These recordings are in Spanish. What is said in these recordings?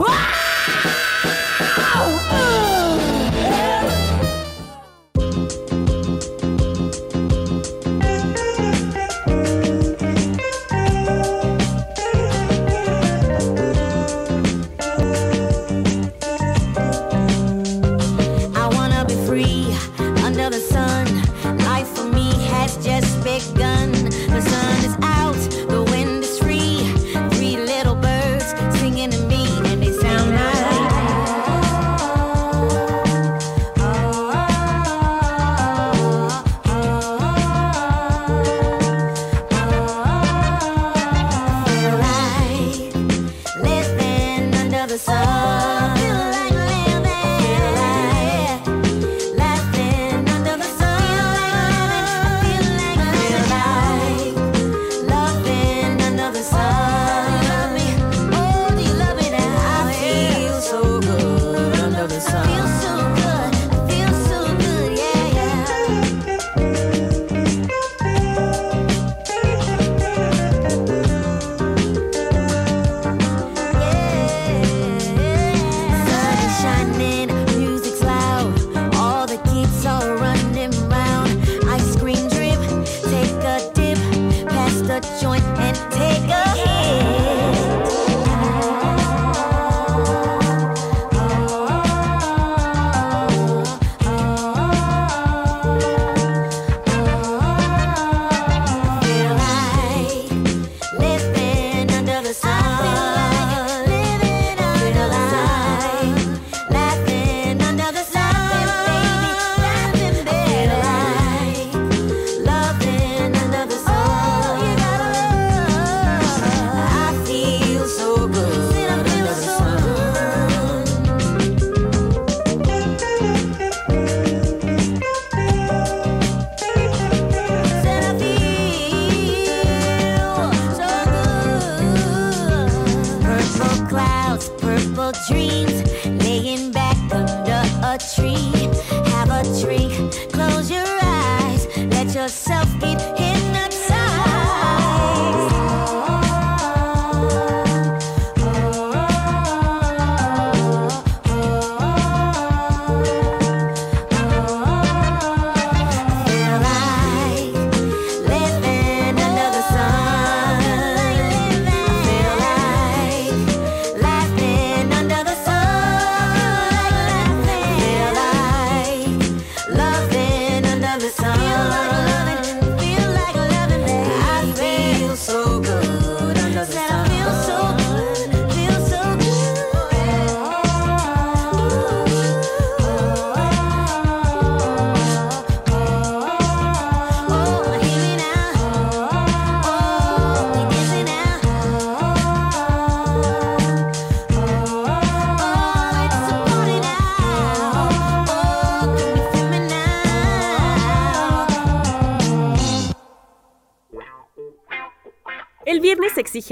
Ah!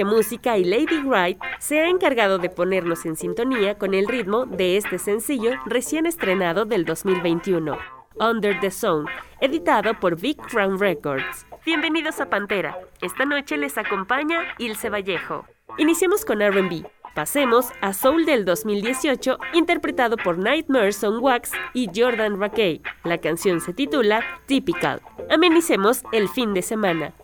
Música y Lady Wright se ha encargado de ponernos en sintonía con el ritmo de este sencillo recién estrenado del 2021, Under the Zone, editado por Big Crown Records. Bienvenidos a Pantera. Esta noche les acompaña Ilse Vallejo. Iniciamos con RB. Pasemos a Soul del 2018, interpretado por Nightmares on Wax y Jordan Rakey. La canción se titula Typical. Amenicemos el fin de semana.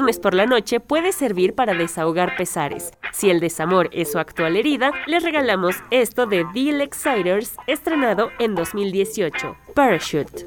viernes por la noche puede servir para desahogar pesares. Si el desamor es su actual herida, les regalamos esto de Deal Exciters, estrenado en 2018, Parachute.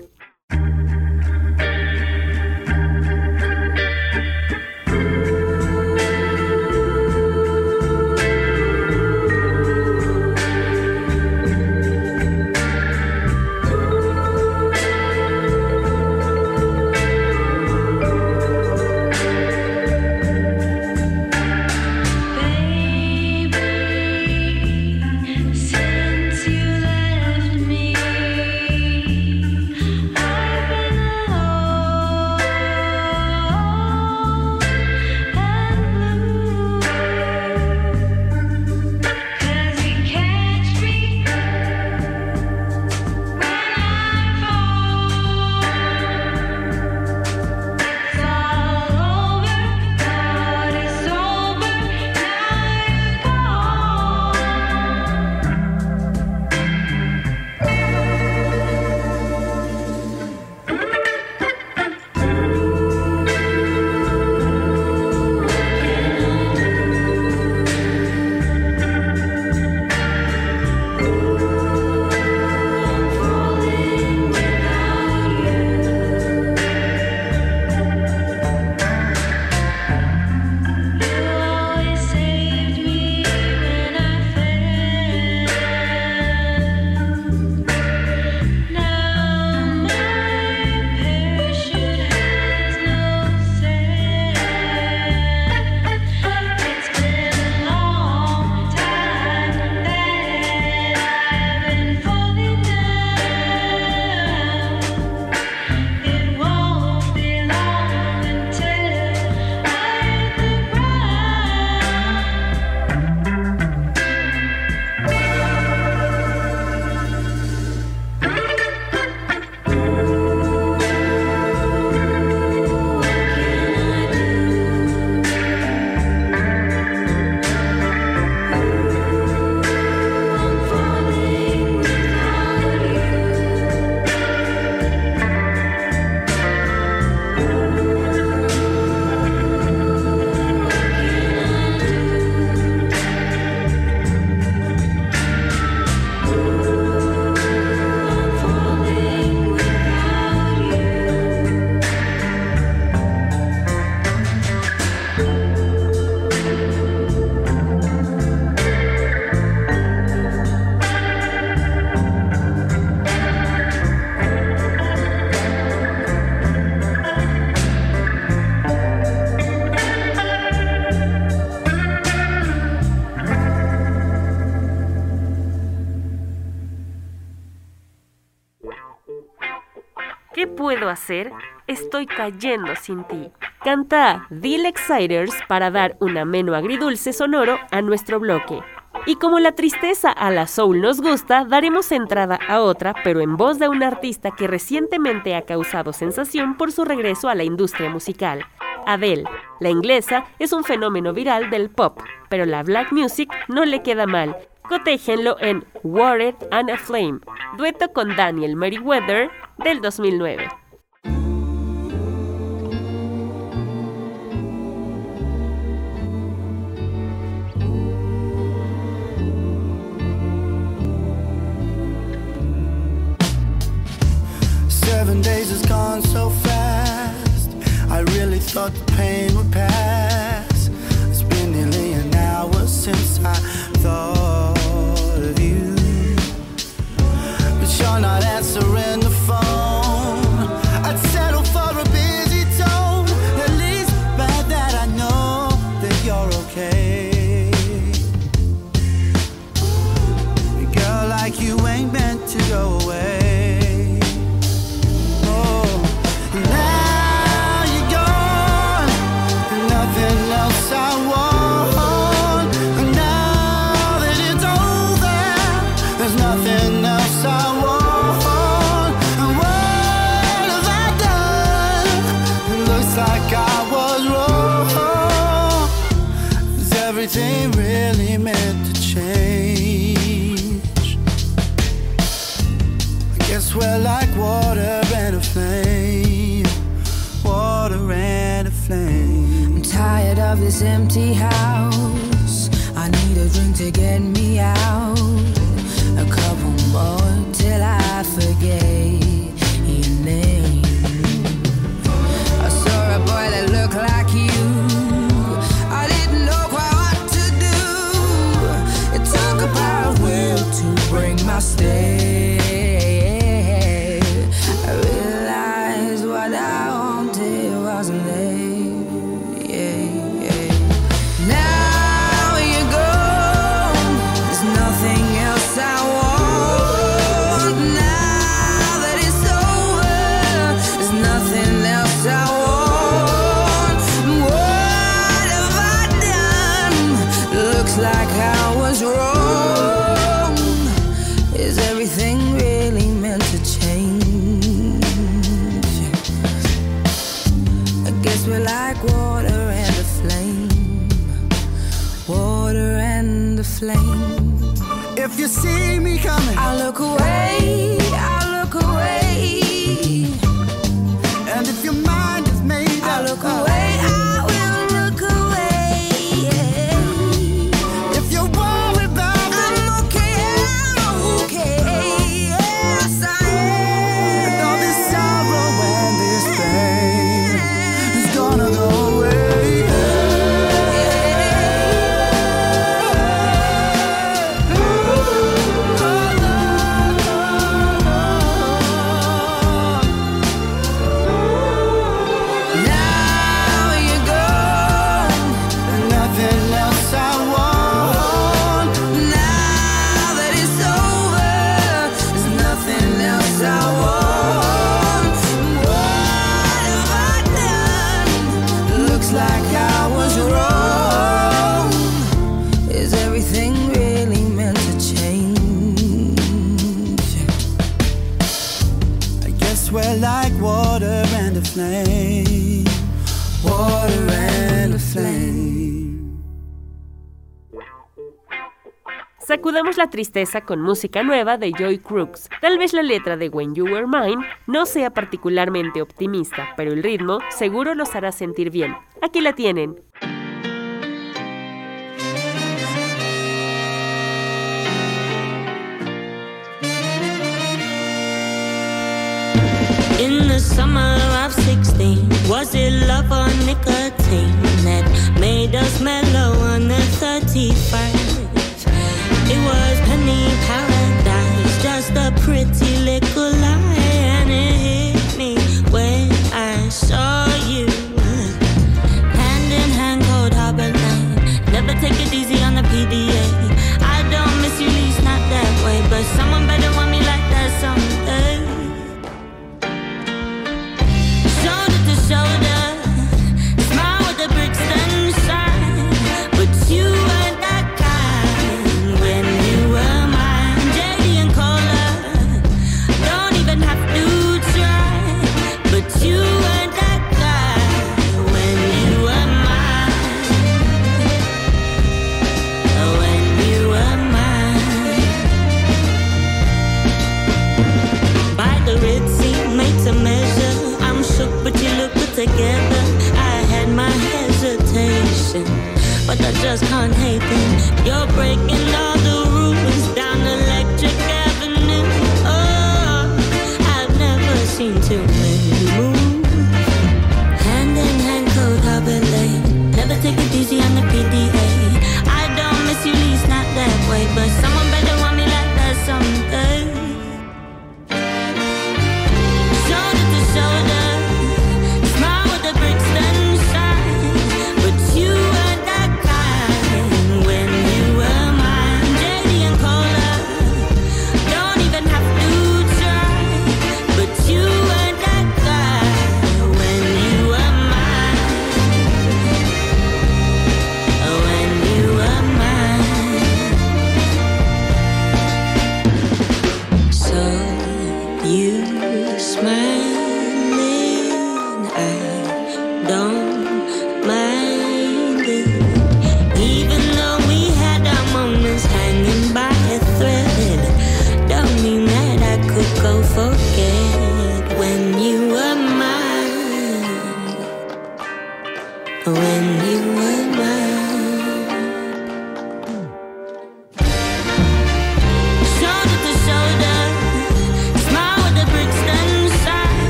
Puedo hacer? Estoy cayendo sin ti. Canta The Exciters para dar un ameno agridulce sonoro a nuestro bloque. Y como la tristeza a la soul nos gusta, daremos entrada a otra, pero en voz de un artista que recientemente ha causado sensación por su regreso a la industria musical. Adele, la inglesa, es un fenómeno viral del pop, pero la black music no le queda mal. Cotéjenlo en Worried and Aflame, dueto con Daniel Merriweather del 2009. Seven days has gone so fast. I really thought the pain would pass. It's been nearly an hour since I thought really meant to change? I guess we're like water and a flame. Water and a flame. I'm tired of this empty house. I need a drink to get me out. A couple more till I forget your name. Bring my stay. Coming, I look away, tristeza con música nueva de Joy Crooks. Tal vez la letra de When You Were Mine no sea particularmente optimista, pero el ritmo seguro los hará sentir bien. Aquí la tienen. In the summer of 16, was it love or nicotine that made us mellow on the 31st?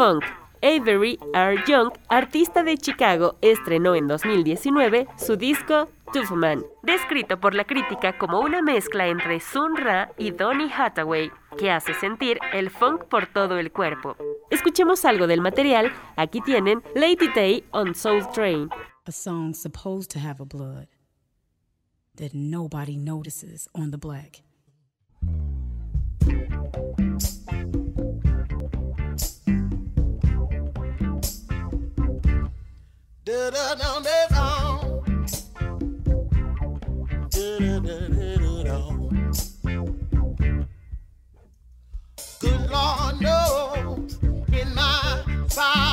Funk. Avery R. Young, artista de Chicago, estrenó en 2019 su disco Tough Man, descrito por la crítica como una mezcla entre Sun Ra y Donny Hathaway, que hace sentir el funk por todo el cuerpo. Escuchemos algo del material, aquí tienen Lady Day on Soul Train. a song supposed to have a blood that nobody notices on the black. Good Lord knows in my solitude.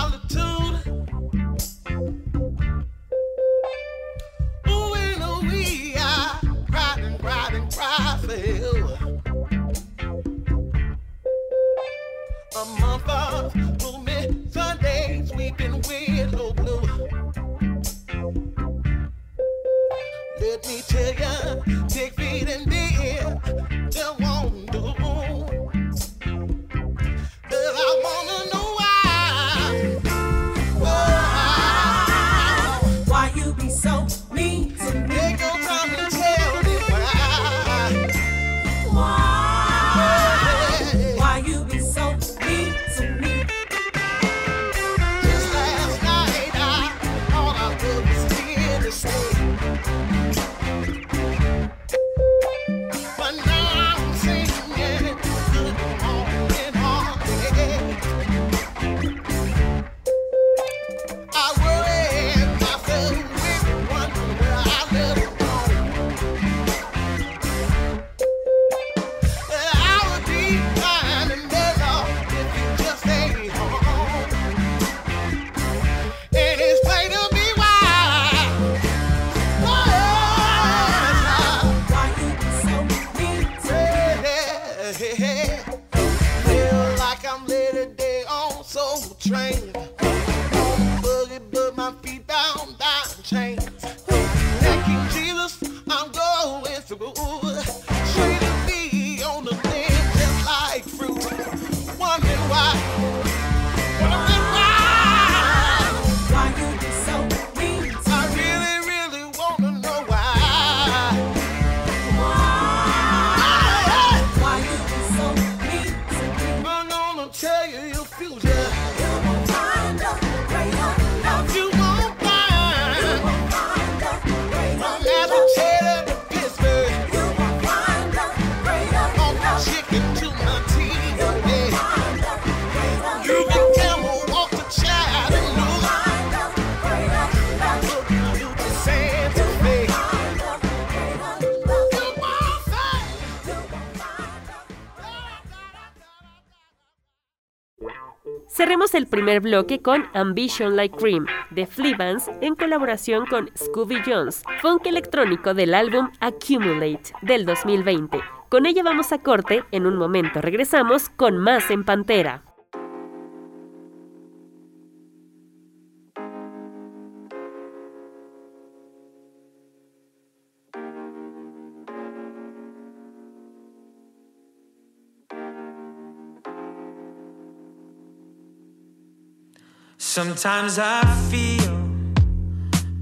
Primer bloque con Ambition Like Cream de Fleabans en colaboración con Scooby Jones, funk electrónico del álbum Accumulate del 2020. Con ella vamos a corte, en un momento regresamos con más en Pantera. Sometimes I feel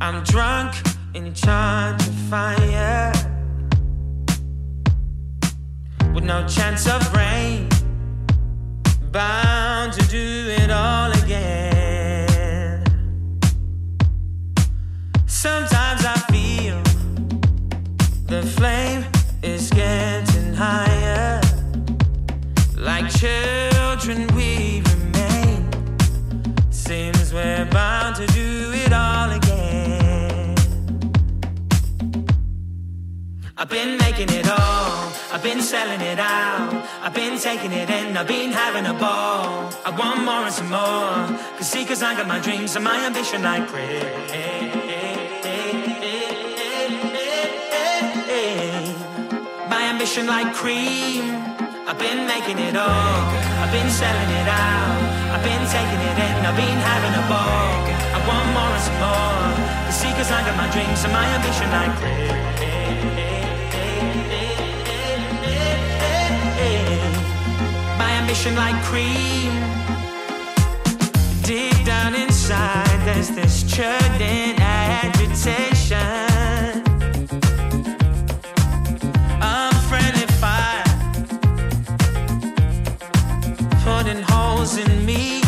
I'm drunk and trying to fire. With no chance of rain, bound to do it all again. Sometimes I feel the flame is getting higher, like children we're bound to do it all again. I've been making it all, I've been selling it out, I've been taking it in, I've been having a ball. I want more and some more, cause see, cause I got my dreams and my ambition like cream. My ambition like cream. I've been making it all. I've been selling it out. I've been taking it in. I've been having a ball. I want more and some more. The I got my dreams and my ambition like. My ambition like cream. Deep down inside, there's this churning agitation. Holes in me.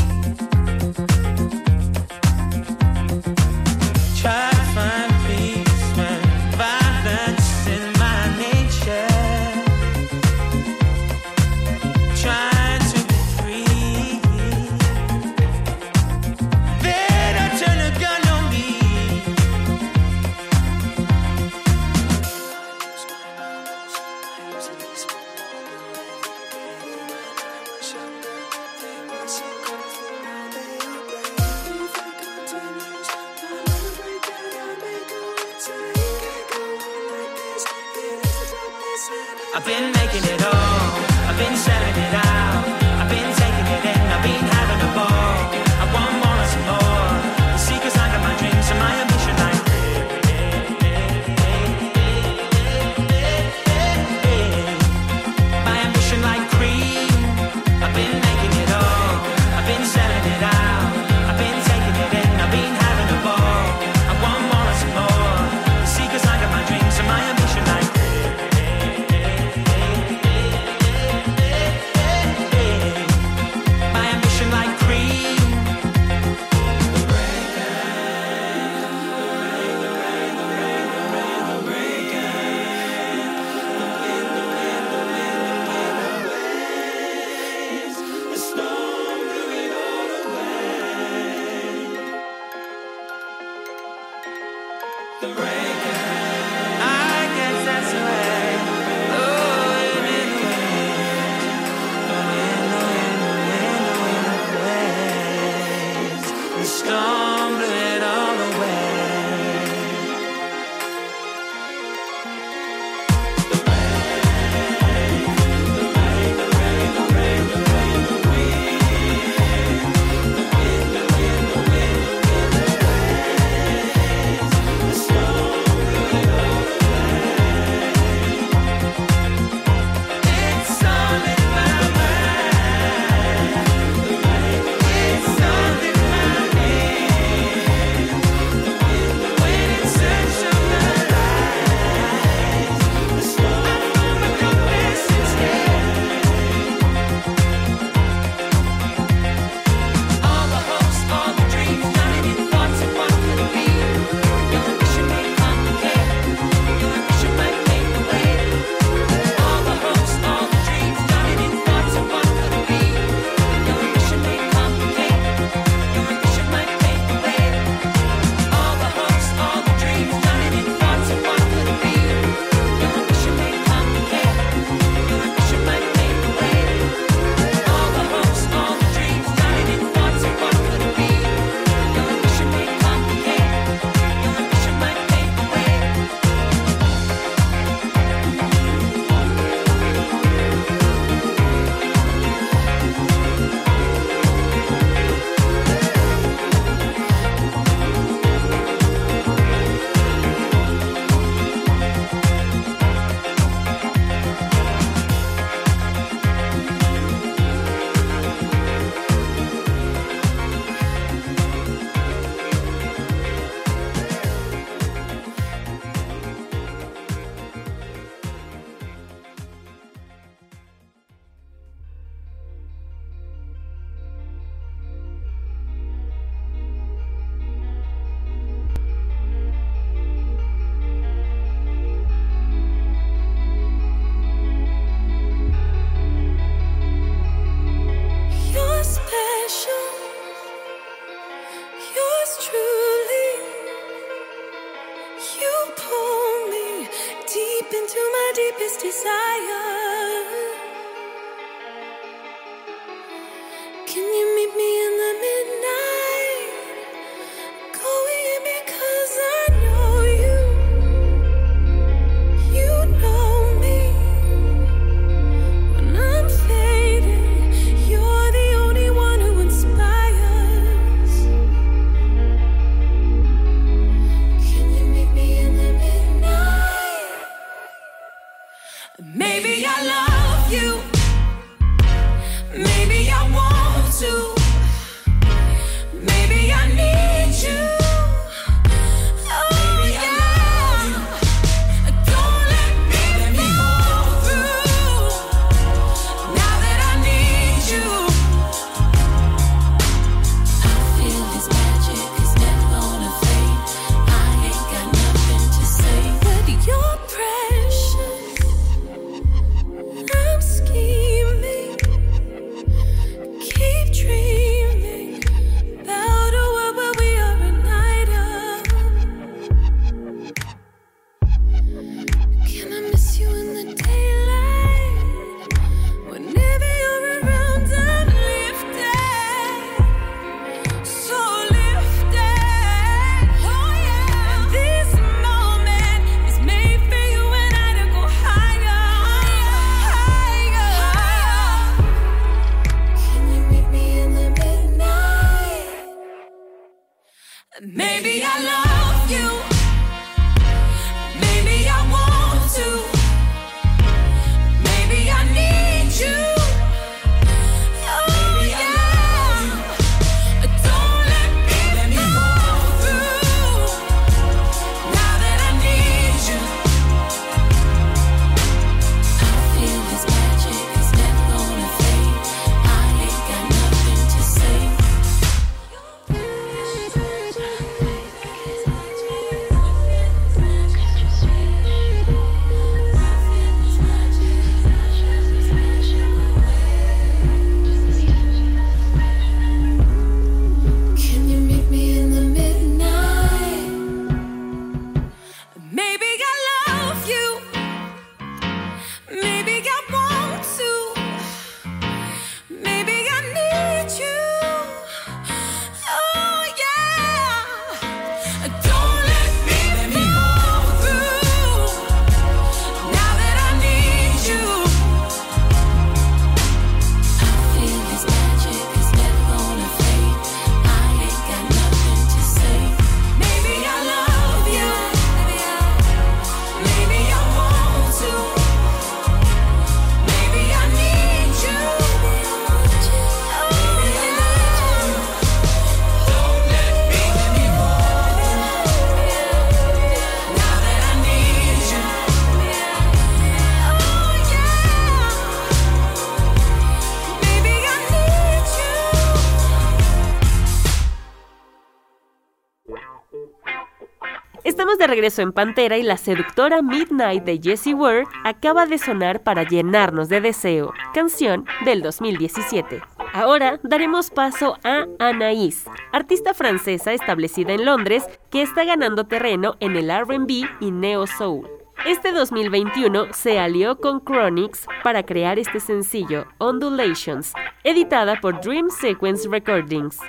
regreso en Pantera y la seductora Midnight de Jessie Ware acaba de sonar para llenarnos de deseo, canción del 2017. Ahora daremos paso a Anaïs, artista francesa establecida en Londres que está ganando terreno en el RB y Neo Soul. Este 2021 se alió con Chronix para crear este sencillo, Ondulations, editada por Dream Sequence Recordings.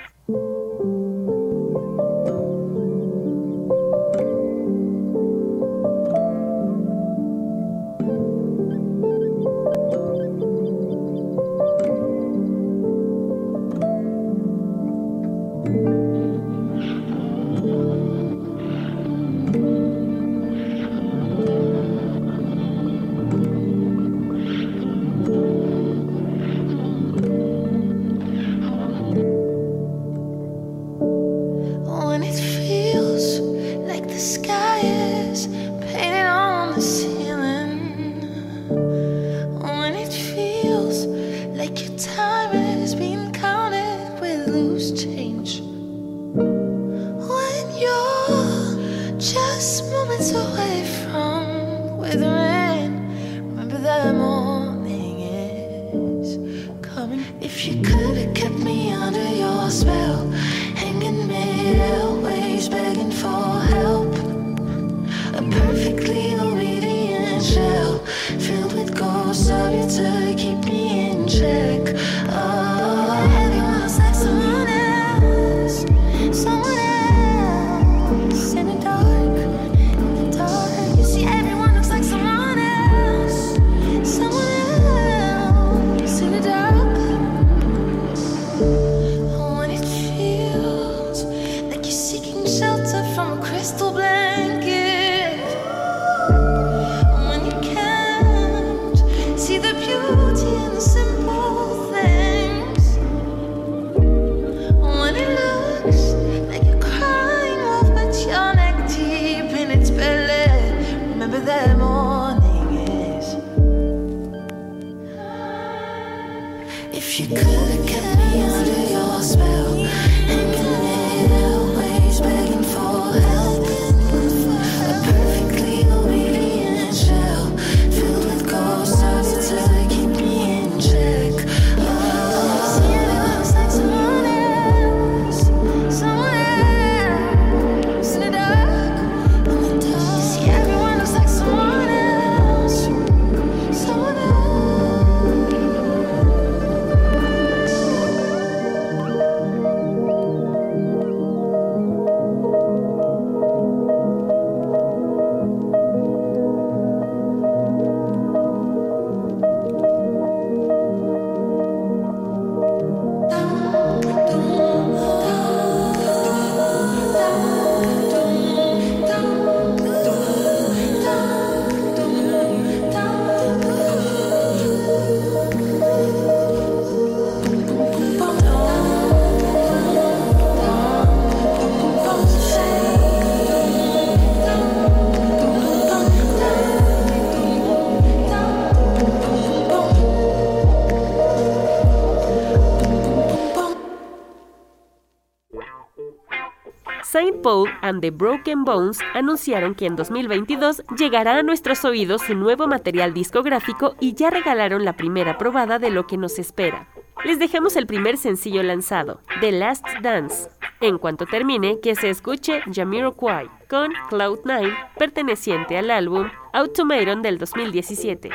Saint Paul and the Broken Bones anunciaron que en 2022 llegará a nuestros oídos su nuevo material discográfico y ya regalaron la primera probada de lo que nos espera. Les dejamos el primer sencillo lanzado, The Last Dance. En cuanto termine, que se escuche Jamiroquai con Cloud9, perteneciente al álbum Automaton del 2017.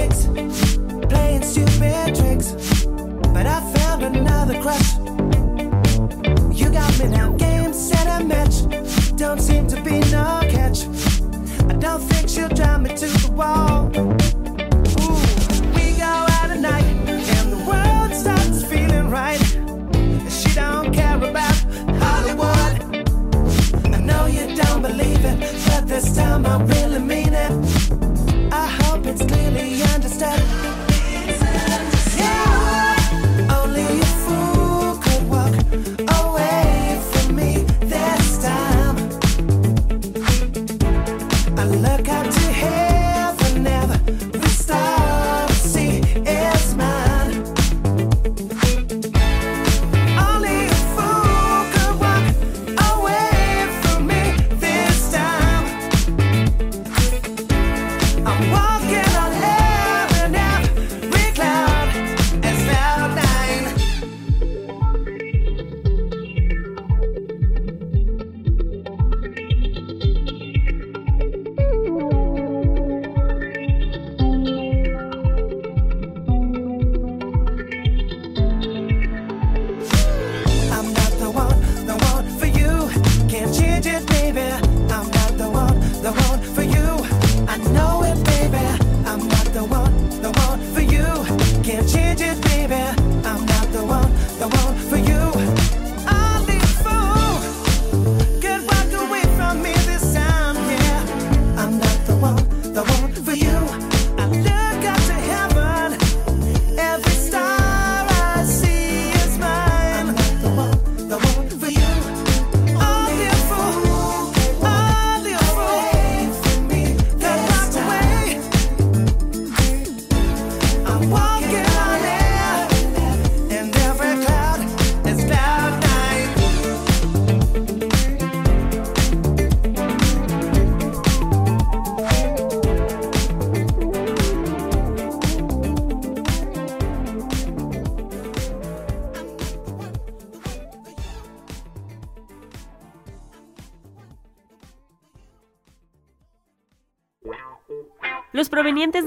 Kicks playing stupid tricks, but I found another crush. You got me now, game, set, and match. Don't seem to be no catch. I don't think she'll drive me to the wall. Ooh, we go out at night, and the world starts feeling right. She don't care about Hollywood. I know you don't believe it, but this time I really mean it. It's clearly understood. It's understood.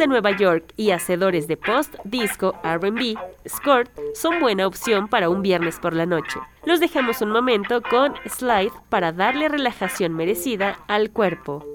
De Nueva York y hacedores de post, disco, RB, Skirt son buena opción para un viernes por la noche. Los dejamos un momento con Slide para darle relajación merecida al cuerpo.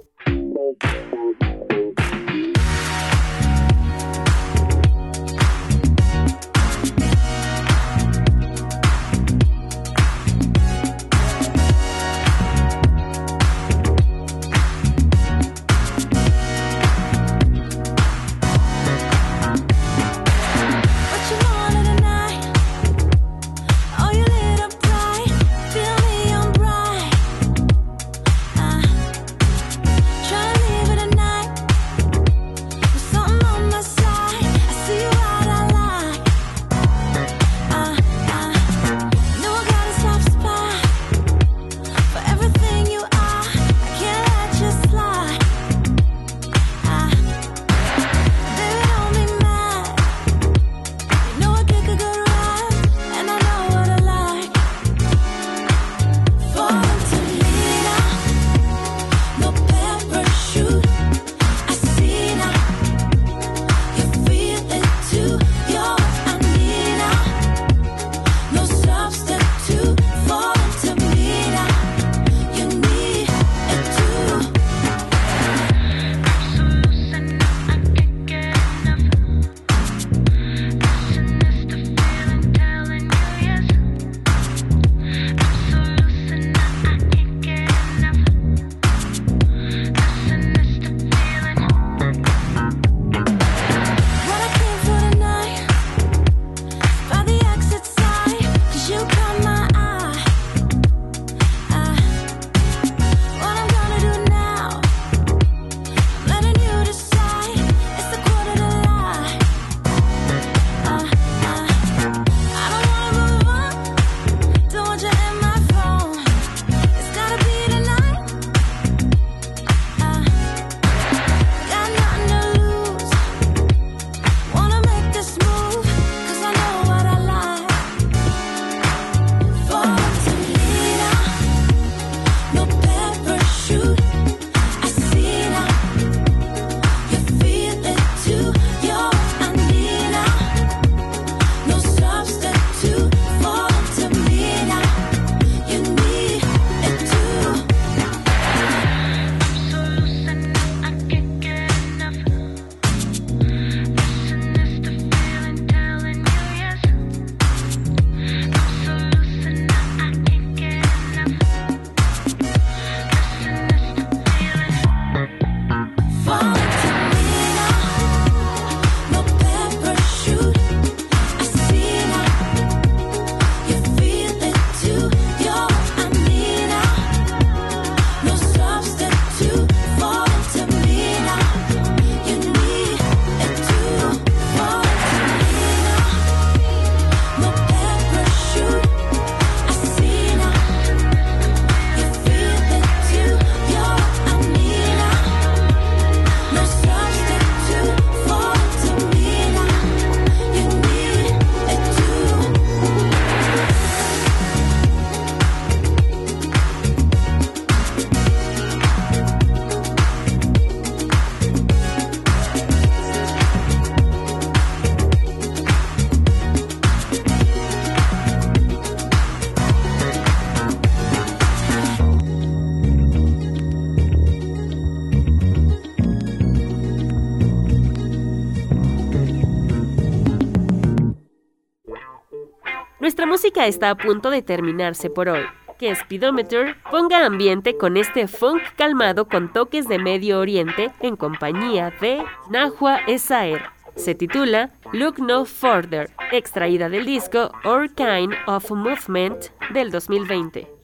música está a punto de terminarse por hoy. Que Speedometer ponga ambiente con este funk calmado con toques de Medio Oriente en compañía de Nahua Esaer. Se titula Look No Further, extraída del disco Our Kind of Movement del 2020.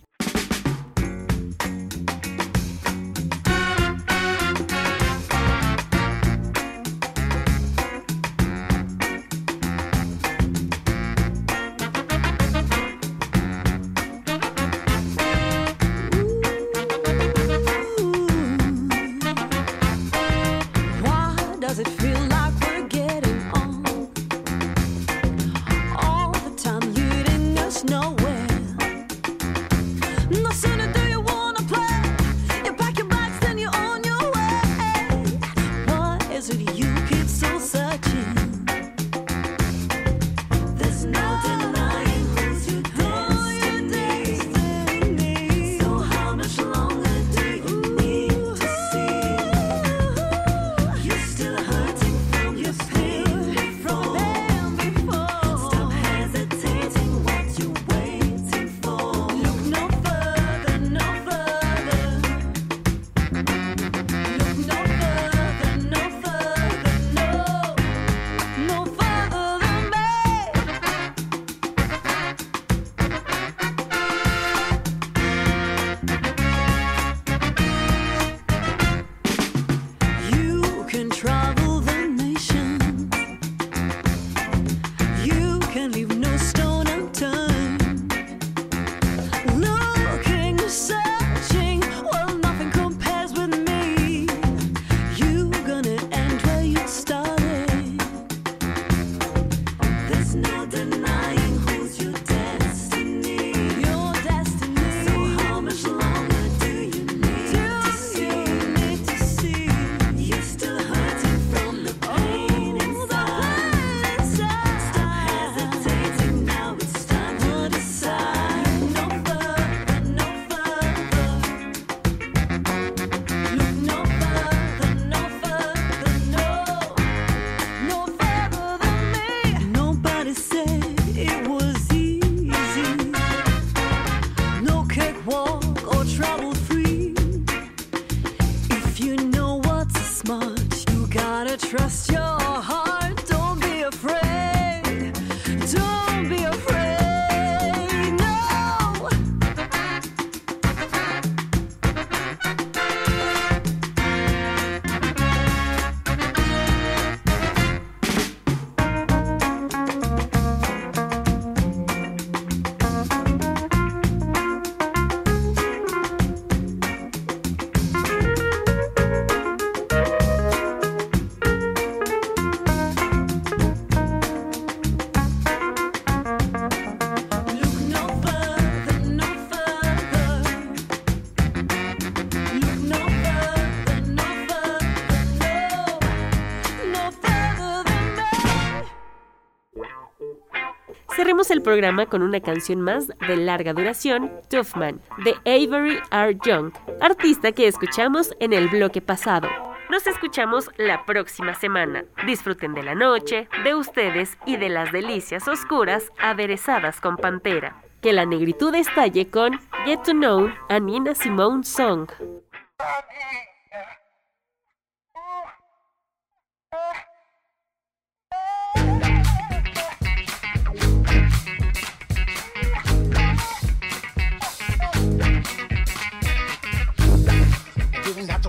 programa con una canción más de larga duración, Tough de Avery R. Young, artista que escuchamos en el bloque pasado. Nos escuchamos la próxima semana. Disfruten de la noche, de ustedes y de las delicias oscuras aderezadas con pantera. Que la negritud estalle con Get to Know a Nina Simone Song.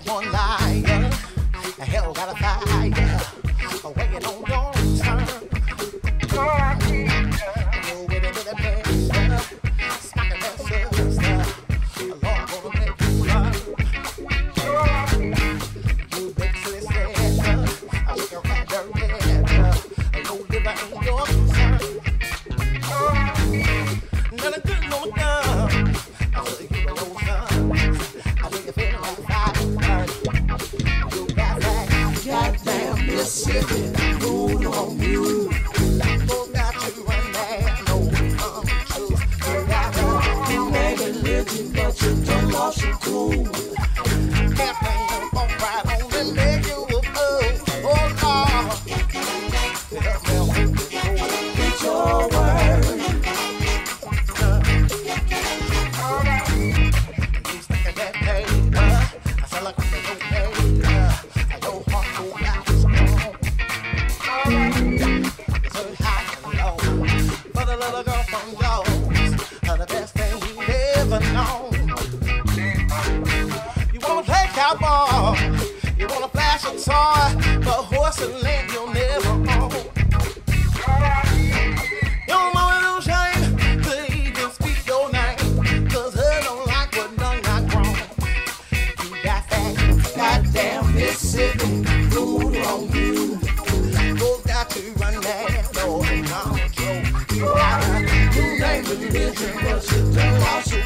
one lie. Hell got a fire. Waiting on your turn. Girl, sitting rude on you. Go got to run that door and knock your you out. Name the religion, but you don't also